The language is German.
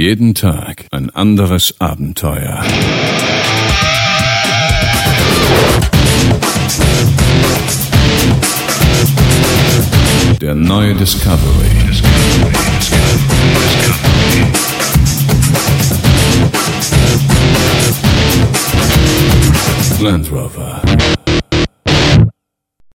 Jeden Tag ein anderes Abenteuer. Der neue Discovery. Land Rover.